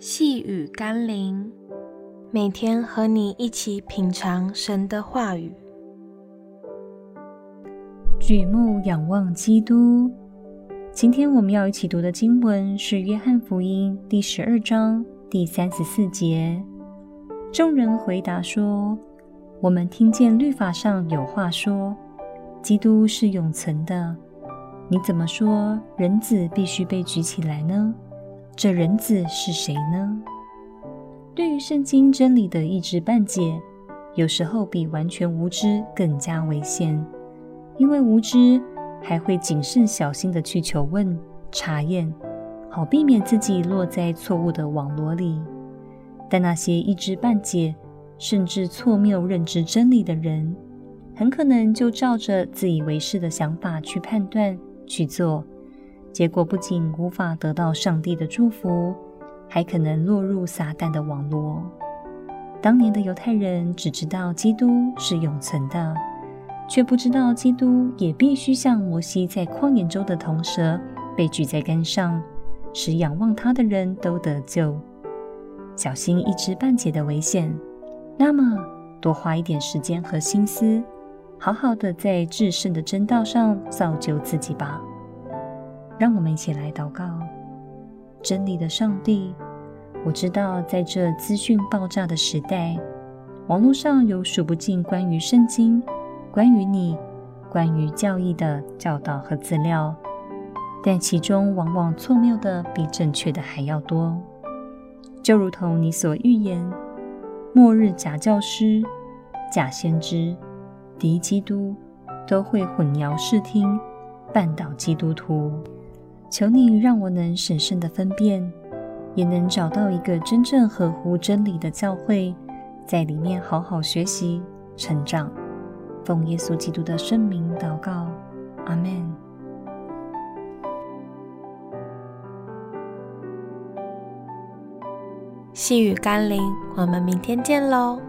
细雨甘霖，每天和你一起品尝神的话语，举目仰望基督。今天我们要一起读的经文是《约翰福音》第十二章第三十四节。众人回答说：“我们听见律法上有话说，基督是永存的。你怎么说人子必须被举起来呢？这人子是谁呢？”对于圣经真理的一知半解，有时候比完全无知更加危险，因为无知。还会谨慎小心的去求问、查验，好避免自己落在错误的网罗里。但那些一知半解，甚至错谬认知真理的人，很可能就照着自以为是的想法去判断、去做，结果不仅无法得到上帝的祝福，还可能落入撒旦的网络。当年的犹太人只知道基督是永存的。却不知道，基督也必须像摩西在旷野中的铜蛇被举在杆上，使仰望他的人都得救。小心一知半解的危险，那么多花一点时间和心思，好好的在至圣的真道上造就自己吧。让我们一起来祷告：真理的上帝，我知道在这资讯爆炸的时代，网络上有数不尽关于圣经。关于你，关于教义的教导和资料，但其中往往错谬的比正确的还要多。就如同你所预言，末日假教师、假先知、敌基督都会混淆视听，绊倒基督徒。求你让我能审慎的分辨，也能找到一个真正合乎真理的教会，在里面好好学习、成长。奉耶稣基督的圣名祷告，阿门。细雨甘霖，我们明天见喽。